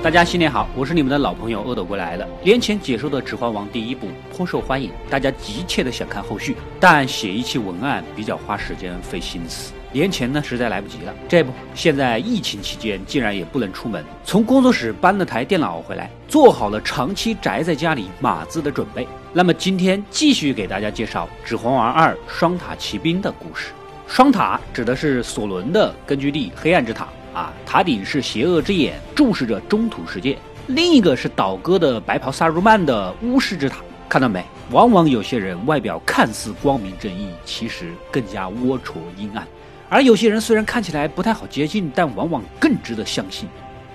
大家新年好，我是你们的老朋友阿斗归来了。年前解说的《指环王》第一部颇受欢迎，大家急切的想看后续，但写一期文案比较花时间费心思，年前呢实在来不及了。这不，现在疫情期间竟然也不能出门，从工作室搬了台电脑回来，做好了长期宅在家里码字的准备。那么今天继续给大家介绍《指环王二：双塔奇兵》的故事。双塔指的是索伦的根据地黑暗之塔。啊，塔顶是邪恶之眼，注视着中土世界；另一个是倒戈的白袍萨鲁曼的巫师之塔。看到没？往往有些人外表看似光明正义，其实更加龌龊阴暗；而有些人虽然看起来不太好接近，但往往更值得相信。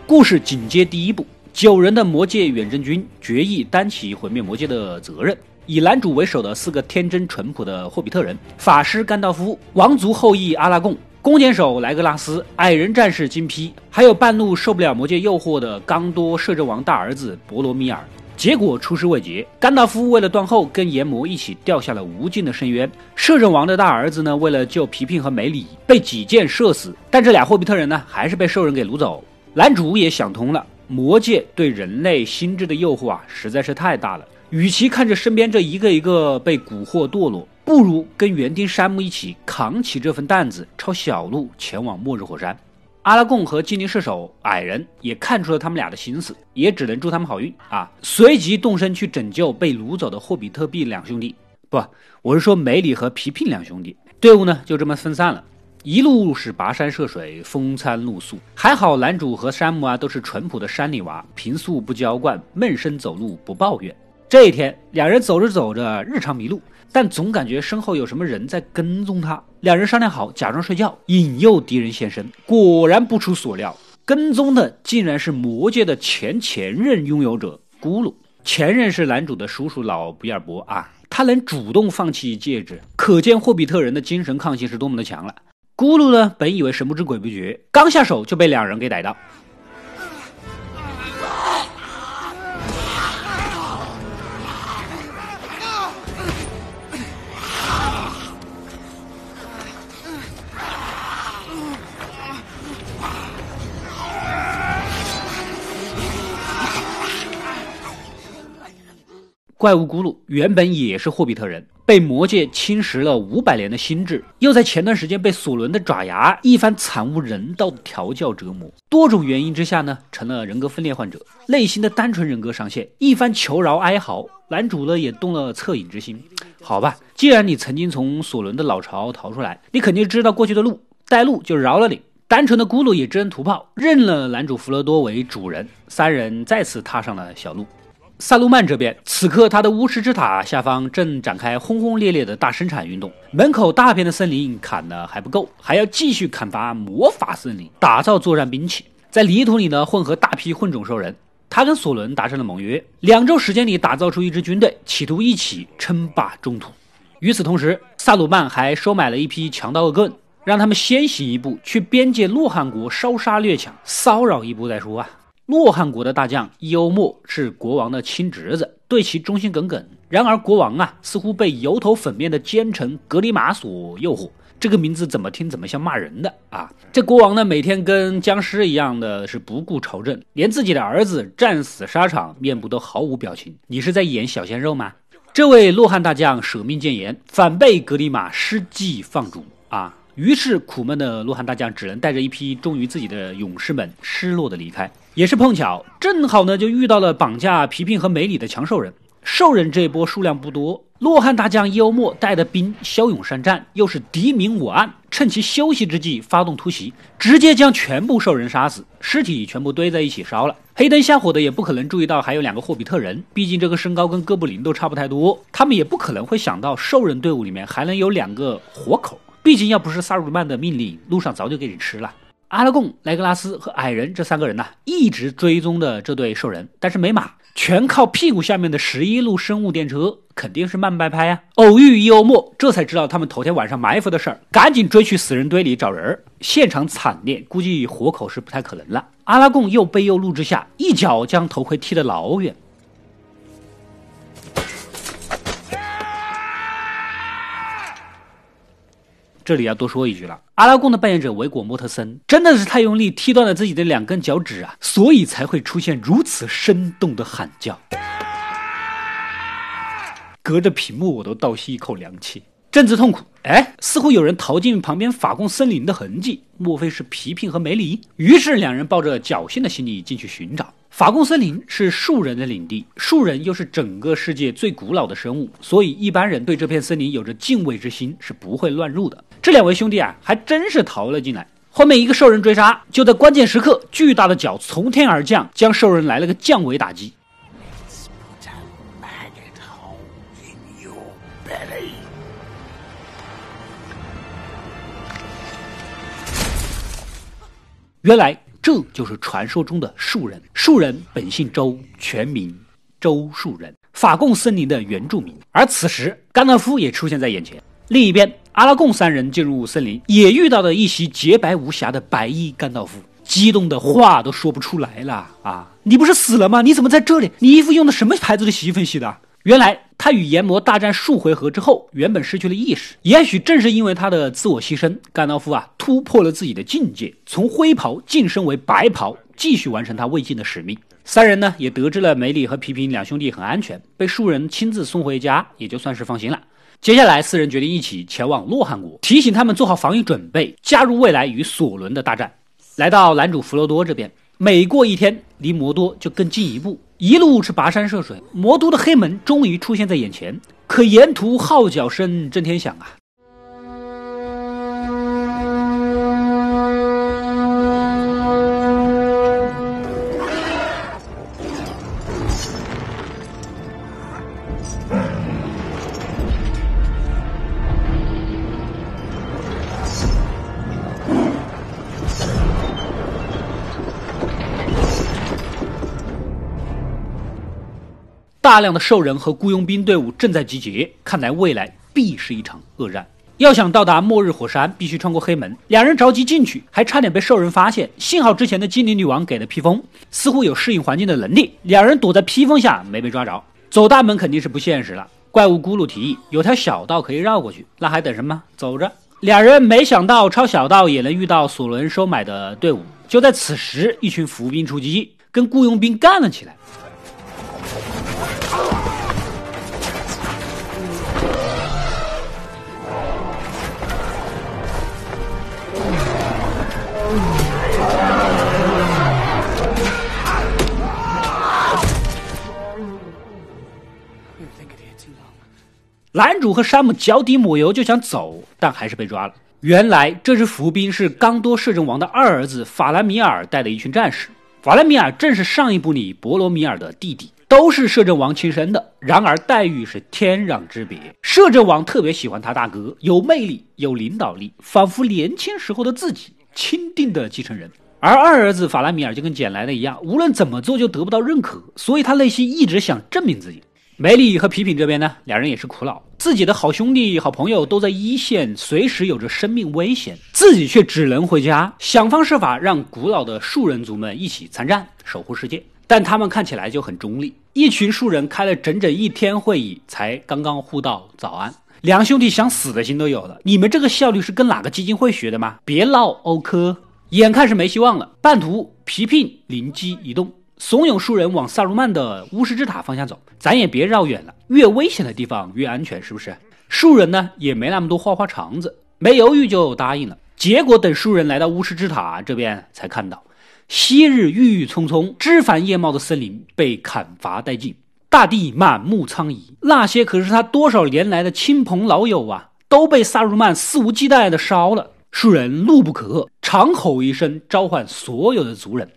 故事紧接第一部，九人的魔界远征军决议担起毁灭魔界的责任。以男主为首的四个天真淳朴的霍比特人：法师甘道夫、王族后裔阿拉贡。弓箭手莱格拉斯、矮人战士金披，还有半路受不了魔界诱惑的刚多摄政王大儿子博罗米尔，结果出师未捷。甘道夫为了断后，跟炎魔一起掉下了无尽的深渊。摄政王的大儿子呢，为了救皮皮和梅里，被几箭射死。但这俩霍比特人呢，还是被兽人给掳走。男主也想通了，魔界对人类心智的诱惑啊，实在是太大了。与其看着身边这一个一个被蛊惑堕落，不如跟园丁山姆一起扛起这份担子，抄小路前往末日火山。阿拉贡和精灵射手矮人也看出了他们俩的心思，也只能祝他们好运啊！随即动身去拯救被掳走的霍比特币两兄弟。不，我是说梅里和皮皮两兄弟。队伍呢就这么分散了，一路是跋山涉水，风餐露宿。还好男主和山姆啊都是淳朴的山里娃，平素不娇惯，闷声走路不抱怨。这一天，两人走着走着，日常迷路，但总感觉身后有什么人在跟踪他。两人商量好，假装睡觉，引诱敌人现身。果然不出所料，跟踪的竟然是魔界的前前任拥有者咕噜。前任是男主的叔叔老比尔博啊，他能主动放弃戒指，可见霍比特人的精神抗性是多么的强了。咕噜呢，本以为神不知鬼不觉，刚下手就被两人给逮到。怪物咕噜原本也是霍比特人，被魔界侵蚀了五百年的心智，又在前段时间被索伦的爪牙一番惨无人道的调教折磨，多种原因之下呢，成了人格分裂患者，内心的单纯人格上线，一番求饶哀嚎，男主呢也动了恻隐之心。好吧，既然你曾经从索伦的老巢逃出来，你肯定知道过去的路，带路就饶了你。单纯的咕噜也知恩图报，认了男主弗罗多为主人，三人再次踏上了小路。萨鲁曼这边，此刻他的巫师之塔下方正展开轰轰烈烈的大生产运动，门口大片的森林砍的还不够，还要继续砍伐魔法森林，打造作战兵器。在泥土里呢混合大批混种兽人，他跟索伦达成了盟约，两周时间里打造出一支军队，企图一起称霸中土。与此同时，萨鲁曼还收买了一批强盗恶棍，让他们先行一步去边界洛汗国烧杀掠抢，骚扰一波再说啊。洛汗国的大将伊欧莫是国王的亲侄子，对其忠心耿耿。然而国王啊，似乎被油头粉面的奸臣格里玛所诱惑。这个名字怎么听怎么像骂人的啊！这国王呢，每天跟僵尸一样的是不顾朝政，连自己的儿子战死沙场，面部都毫无表情。你是在演小鲜肉吗？这位洛汗大将舍命谏言，反被格里玛施计放逐啊！于是苦闷的洛汗大将只能带着一批忠于自己的勇士们，失落的离开。也是碰巧，正好呢就遇到了绑架皮皮和梅里的强兽人。兽人这一波数量不多，洛汗大将伊欧莫带的兵骁勇善战，又是敌明我暗，趁其休息之际发动突袭，直接将全部兽人杀死，尸体全部堆在一起烧了。黑灯瞎火的也不可能注意到还有两个霍比特人，毕竟这个身高跟哥布林都差不太多，他们也不可能会想到兽人队伍里面还能有两个活口。毕竟要不是萨鲁曼的命令，路上早就给你吃了。阿拉贡、莱格拉斯和矮人这三个人呢，一直追踪的这对兽人，但是没马，全靠屁股下面的十一路生物电车，肯定是慢半拍啊。偶遇伊欧莫，这才知道他们头天晚上埋伏的事儿，赶紧追去死人堆里找人。现场惨烈，估计活口是不太可能了。阿拉贡又悲又怒之下，一脚将头盔踢得老远。这里要多说一句了，阿拉贡的扮演者维果莫特森真的是太用力踢断了自己的两根脚趾啊，所以才会出现如此生动的喊叫。隔着屏幕我都倒吸一口凉气，正值痛苦。哎，似乎有人逃进旁边法贡森林的痕迹，莫非是皮皮和梅里？于是两人抱着侥幸的心理进去寻找。法贡森林是树人的领地，树人又是整个世界最古老的生物，所以一般人对这片森林有着敬畏之心，是不会乱入的。这两位兄弟啊，还真是逃了进来。后面一个兽人追杀，就在关键时刻，巨大的脚从天而降，将兽人来了个降维打击。原来这就是传说中的树人。树人本姓周，全名周树人，法贡森林的原住民。而此时，甘道夫也出现在眼前。另一边，阿拉贡三人进入森林，也遇到了一袭洁白无瑕的白衣甘道夫，激动的话都说不出来了啊！你不是死了吗？你怎么在这里？你衣服用的什么牌子的洗衣粉洗的？原来他与炎魔大战数回合之后，原本失去了意识。也许正是因为他的自我牺牲，甘道夫啊突破了自己的境界，从灰袍晋升为白袍，继续完成他未尽的使命。三人呢也得知了梅里和皮皮两兄弟很安全，被树人亲自送回家，也就算是放心了。接下来，四人决定一起前往洛汗国，提醒他们做好防御准备，加入未来与索伦的大战。来到男主弗罗多这边，每过一天，离魔多就更近一步。一路是跋山涉水，魔都的黑门终于出现在眼前，可沿途号角声震天响啊！大量的兽人和雇佣兵队伍正在集结，看来未来必是一场恶战。要想到达末日火山，必须穿过黑门。两人着急进去，还差点被兽人发现。幸好之前的精灵女王给了披风，似乎有适应环境的能力。两人躲在披风下，没被抓着。走大门肯定是不现实了。怪物咕噜提议有条小道可以绕过去，那还等什么？走着。两人没想到抄小道也能遇到索伦收买的队伍。就在此时，一群伏兵出击，跟雇佣兵干了起来。男主和山姆脚底抹油就想走，但还是被抓了。原来这支伏兵是刚多摄政王的二儿子法兰米尔带的一群战士。法兰米尔正是上一部里博罗米尔的弟弟，都是摄政王亲生的。然而待遇是天壤之别。摄政王特别喜欢他大哥，有魅力，有领导力，仿佛年轻时候的自己，钦定的继承人。而二儿子法兰米尔就跟捡来的一样，无论怎么做就得不到认可，所以他内心一直想证明自己。梅里和皮品这边呢，两人也是苦恼，自己的好兄弟、好朋友都在一线，随时有着生命危险，自己却只能回家，想方设法让古老的树人族们一起参战，守护世界。但他们看起来就很中立，一群树人开了整整一天会议，才刚刚互道早安，两兄弟想死的心都有了。你们这个效率是跟哪个基金会学的吗？别闹，欧科，眼看是没希望了。半途，皮皮灵机一动。怂恿树人往萨鲁曼的巫师之塔方向走，咱也别绕远了，越危险的地方越安全，是不是？树人呢也没那么多花花肠子，没犹豫就答应了。结果等树人来到巫师之塔这边，才看到昔日郁郁葱葱、枝繁叶茂的森林被砍伐殆尽，大地满目苍夷。那些可是他多少年来的亲朋老友啊，都被萨鲁曼肆无忌惮的烧了。树人怒不可遏，长吼一声，召唤所有的族人。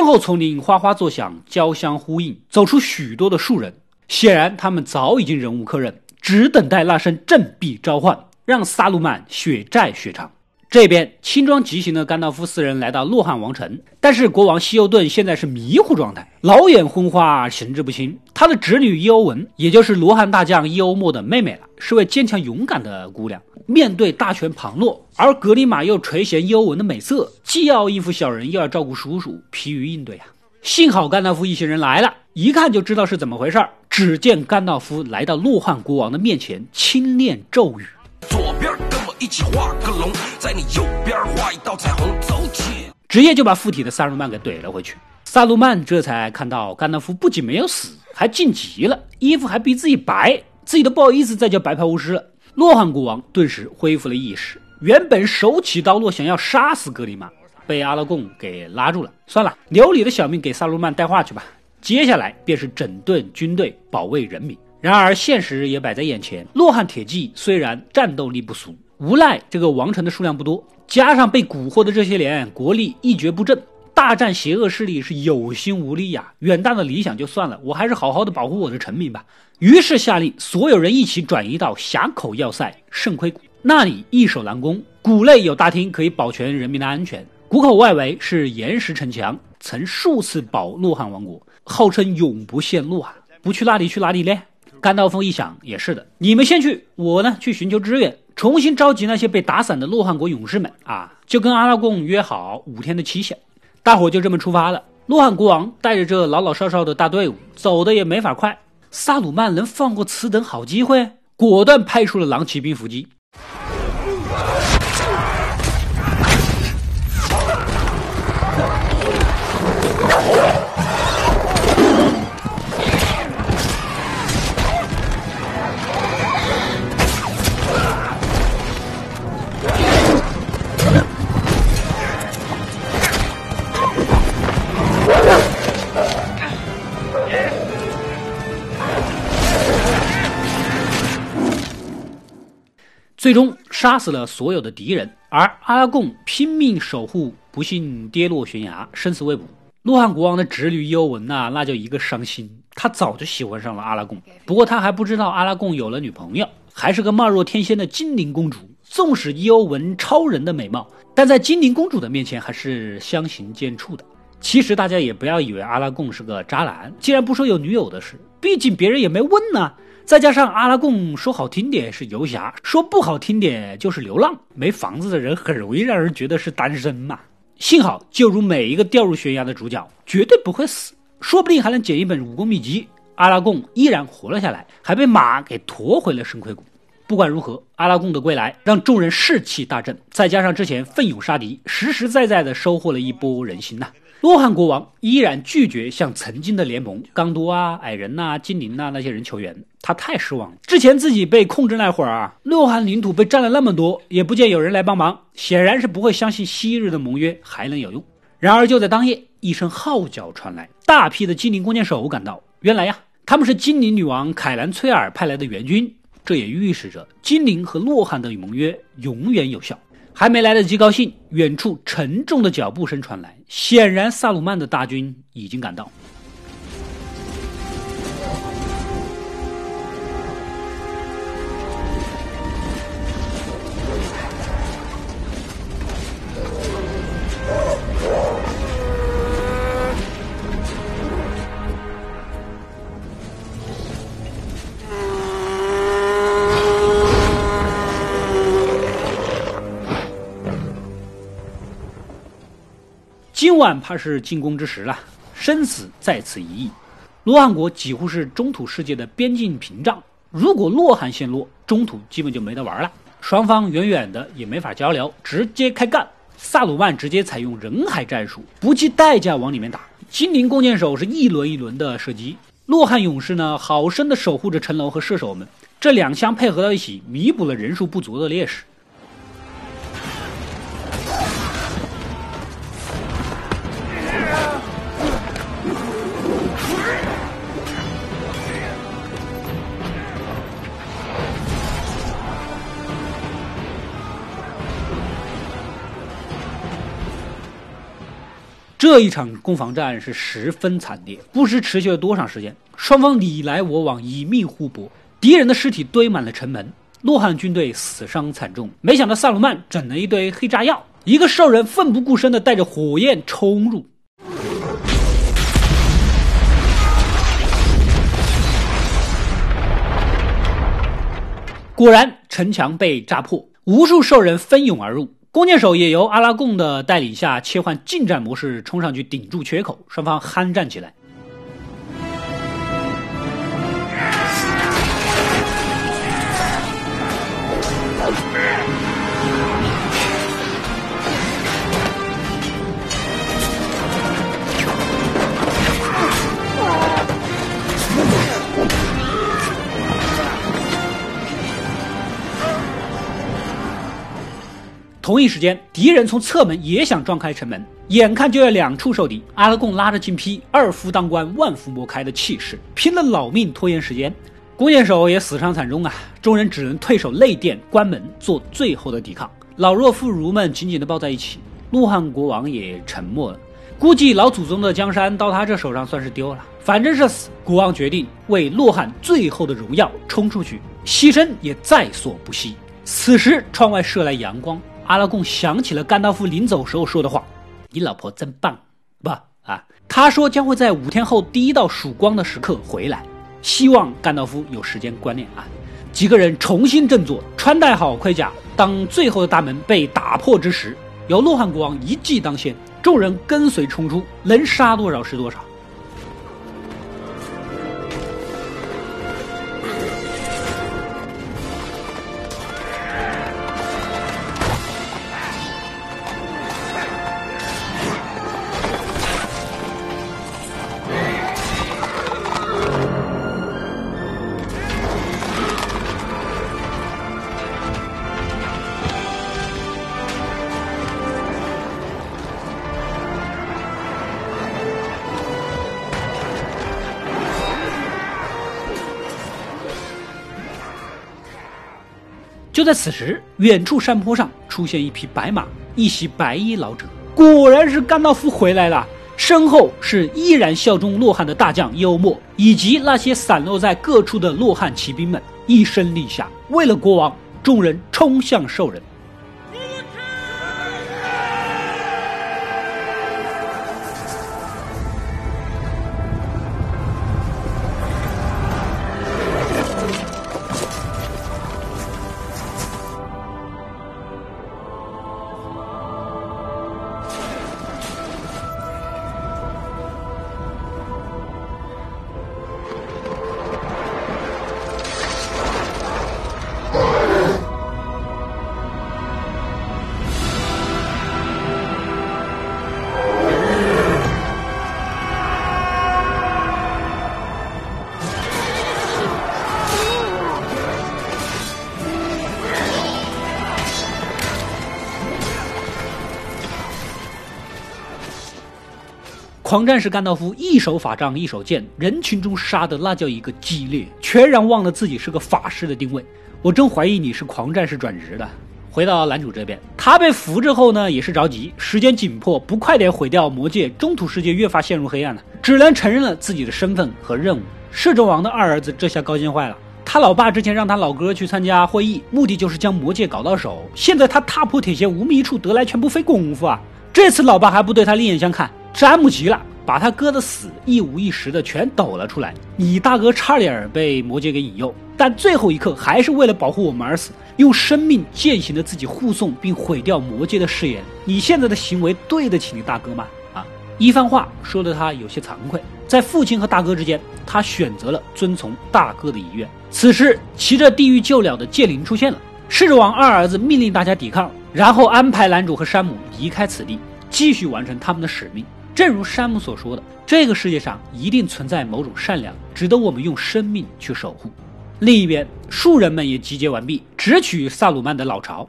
身后丛林哗哗作响，交相呼应，走出许多的树人。显然，他们早已经忍无可忍，只等待那声振臂召唤，让萨鲁曼血债血偿。这边轻装急行的甘道夫四人来到洛汗王城，但是国王西欧顿现在是迷糊状态，老眼昏花，神志不清。他的侄女伊欧文，也就是罗汉大将伊欧莫的妹妹了，是位坚强勇敢的姑娘。面对大权旁落，而格里玛又垂涎伊欧文的美色，既要应付小人，又要照顾叔叔，疲于应对啊。幸好甘道夫一行人来了，一看就知道是怎么回事儿。只见甘道夫来到洛汗国王的面前，轻念咒语。一起画个龙，在你右边画一道彩虹，走起！直接就把附体的萨鲁曼给怼了回去。萨鲁曼这才看到甘道夫不仅没有死，还晋级了，衣服还比自己白，自己都不好意思再叫白袍巫师了。洛汗国王顿时恢复了意识，原本手起刀落想要杀死格里玛。被阿拉贡给拉住了，算了，留你的小命给萨鲁曼带话去吧。接下来便是整顿军队，保卫人民。然而现实也摆在眼前，洛汗铁骑虽然战斗力不俗，无奈这个王城的数量不多，加上被蛊惑的这些年国力一蹶不振，大战邪恶势力是有心无力呀。远大的理想就算了，我还是好好的保护我的臣民吧。于是下令所有人一起转移到峡口要塞圣盔谷，那里易守难攻，谷内有大厅可以保全人民的安全。谷口外围是岩石城墙，曾数次保洛汗王国，号称永不陷落啊！不去那里去哪里呢？甘道夫一想，也是的，你们先去，我呢去寻求支援，重新召集那些被打散的洛汗国勇士们啊！就跟阿拉贡约好五天的期限，大伙就这么出发了。洛汗国王带着这老老少少的大队伍，走的也没法快。萨鲁曼能放过此等好机会？果断派出了狼骑兵伏击。最终杀死了所有的敌人，而阿拉贡拼命守护，不幸跌落悬崖，生死未卜。洛汗国王的侄女伊欧文呐，那就一个伤心。他早就喜欢上了阿拉贡，不过他还不知道阿拉贡有了女朋友，还是个貌若天仙的精灵公主。纵使伊欧文超人的美貌，但在精灵公主的面前还是相形见绌的。其实大家也不要以为阿拉贡是个渣男，既然不说有女友的事，毕竟别人也没问呢。再加上阿拉贡说好听点是游侠，说不好听点就是流浪。没房子的人很容易让人觉得是单身嘛。幸好，就如每一个掉入悬崖的主角，绝对不会死，说不定还能捡一本武功秘籍。阿拉贡依然活了下来，还被马给驮回了圣盔谷。不管如何，阿拉贡的归来让众人士气大振，再加上之前奋勇杀敌，实实在在的收获了一波人心呐。洛汗国王依然拒绝向曾经的联盟刚多啊、矮人呐、精灵呐那些人求援，他太失望了。之前自己被控制那会儿啊，洛汗领土被占了那么多，也不见有人来帮忙，显然是不会相信昔日的盟约还能有用。然而就在当夜，一声号角传来，大批的精灵弓箭手赶到。原来呀，他们是精灵女王凯兰崔尔派来的援军，这也预示着精灵和洛汗的盟约永远有效。还没来得及高兴，远处沉重的脚步声传来，显然萨鲁曼的大军已经赶到。晚怕是进攻之时了，生死在此一役。罗汉国几乎是中土世界的边境屏障，如果洛汗陷落，中土基本就没得玩了。双方远远的也没法交流，直接开干。萨鲁曼直接采用人海战术，不计代价往里面打。精灵弓箭手是一轮一轮的射击，洛汗勇士呢，好生的守护着城楼和射手们。这两相配合到一起，弥补了人数不足的劣势。这一场攻防战是十分惨烈，不知持续了多长时间。双方你来我往，以命互搏，敌人的尸体堆满了城门。洛汗军队死伤惨重。没想到萨鲁曼整了一堆黑炸药，一个兽人奋不顾身地带着火焰冲入。果然，城墙被炸破，无数兽人蜂拥而入。弓箭手也由阿拉贡的带领下切换近战模式，冲上去顶住缺口，双方酣战起来。同一时间，敌人从侧门也想撞开城门，眼看就要两处受敌。阿拉贡拉着金批，二夫当关，万夫莫开的气势，拼了老命拖延时间。弓箭手也死伤惨重啊！众人只能退守内殿，关门做最后的抵抗。老弱妇孺们紧紧地抱在一起，洛汗国王也沉默了。估计老祖宗的江山到他这手上算是丢了，反正是死。国王决定为洛汉最后的荣耀冲出去，牺牲也在所不惜。此时，窗外射来阳光。阿拉贡想起了甘道夫临走时候说的话：“你老婆真棒，不啊？”他说将会在五天后第一道曙光的时刻回来，希望甘道夫有时间观念啊。几个人重新振作，穿戴好盔甲。当最后的大门被打破之时，由洛汗国王一骑当先，众人跟随冲出，能杀多少是多少。就在此时，远处山坡上出现一匹白马，一袭白衣老者，果然是甘道夫回来了。身后是依然效忠洛汗的大将幽默，以及那些散落在各处的洛汗骑兵们，一声令下，为了国王，众人冲向兽人。狂战士甘道夫一手法杖一手剑，人群中杀的那叫一个激烈，全然忘了自己是个法师的定位。我真怀疑你是狂战士转职的。回到男主这边，他被俘之后呢，也是着急，时间紧迫，不快点毁掉魔戒，中土世界越发陷入黑暗了，只能承认了自己的身份和任务。摄政王的二儿子这下高兴坏了，他老爸之前让他老哥去参加会议，目的就是将魔戒搞到手，现在他踏破铁鞋无觅处，得来全不费功夫啊！这次老爸还不对他另眼相看。詹姆急了，把他哥的死一五一十的全抖了出来。你大哥差点被魔戒给引诱，但最后一刻还是为了保护我们而死，用生命践行了自己护送并毁掉魔戒的誓言。你现在的行为对得起你大哥吗？啊！一番话说的他有些惭愧，在父亲和大哥之间，他选择了遵从大哥的遗愿。此时，骑着地狱救鸟的剑灵出现了，狮子王二儿子命令大家抵抗，然后安排男主和山姆离开此地，继续完成他们的使命。正如山姆所说的，这个世界上一定存在某种善良，值得我们用生命去守护。另一边，树人们也集结完毕，直取萨鲁曼的老巢。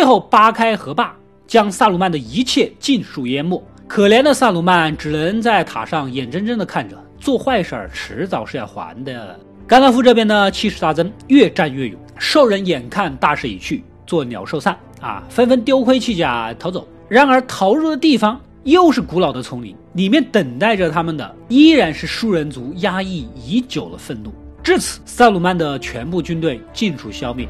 最后扒开河坝，将萨鲁曼的一切尽数淹没。可怜的萨鲁曼只能在塔上眼睁睁地看着，做坏事儿迟早是要还的。甘道夫这边呢，气势大增，越战越勇。兽人眼看大势已去，作鸟兽散啊，纷纷丢盔弃甲逃走。然而逃入的地方又是古老的丛林，里面等待着他们的依然是树人族压抑已久的愤怒。至此，萨鲁曼的全部军队尽数消灭。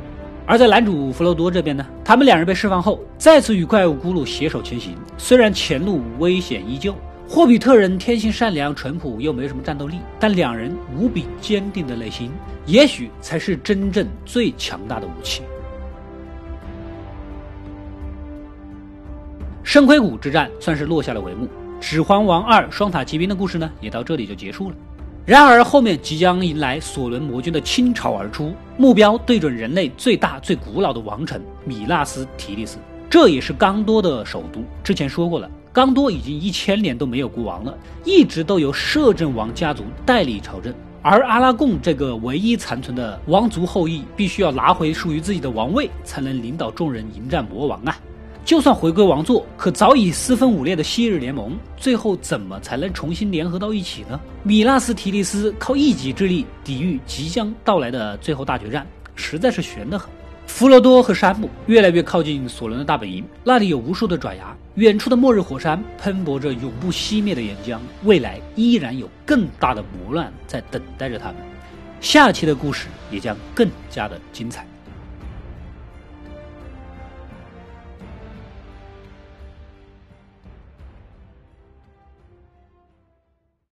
而在男主弗罗多这边呢，他们两人被释放后，再次与怪物咕噜携手前行。虽然前路危险依旧，霍比特人天性善良淳朴，又没什么战斗力，但两人无比坚定的内心，也许才是真正最强大的武器。圣盔谷之战算是落下了帷幕，《指环王二：双塔奇兵》的故事呢，也到这里就结束了。然而，后面即将迎来索伦魔君的倾巢而出，目标对准人类最大、最古老的王城米纳斯提利斯，这也是刚多的首都。之前说过了，刚多已经一千年都没有国王了，一直都由摄政王家族代理朝政。而阿拉贡这个唯一残存的王族后裔，必须要拿回属于自己的王位，才能领导众人迎战魔王啊！就算回归王座，可早已四分五裂的昔日联盟，最后怎么才能重新联合到一起呢？米纳斯提利斯靠一己之力抵御即将到来的最后大决战，实在是悬得很。弗罗多和山姆越来越靠近索伦的大本营，那里有无数的爪牙，远处的末日火山喷薄着永不熄灭的岩浆，未来依然有更大的磨难在等待着他们。下期的故事也将更加的精彩。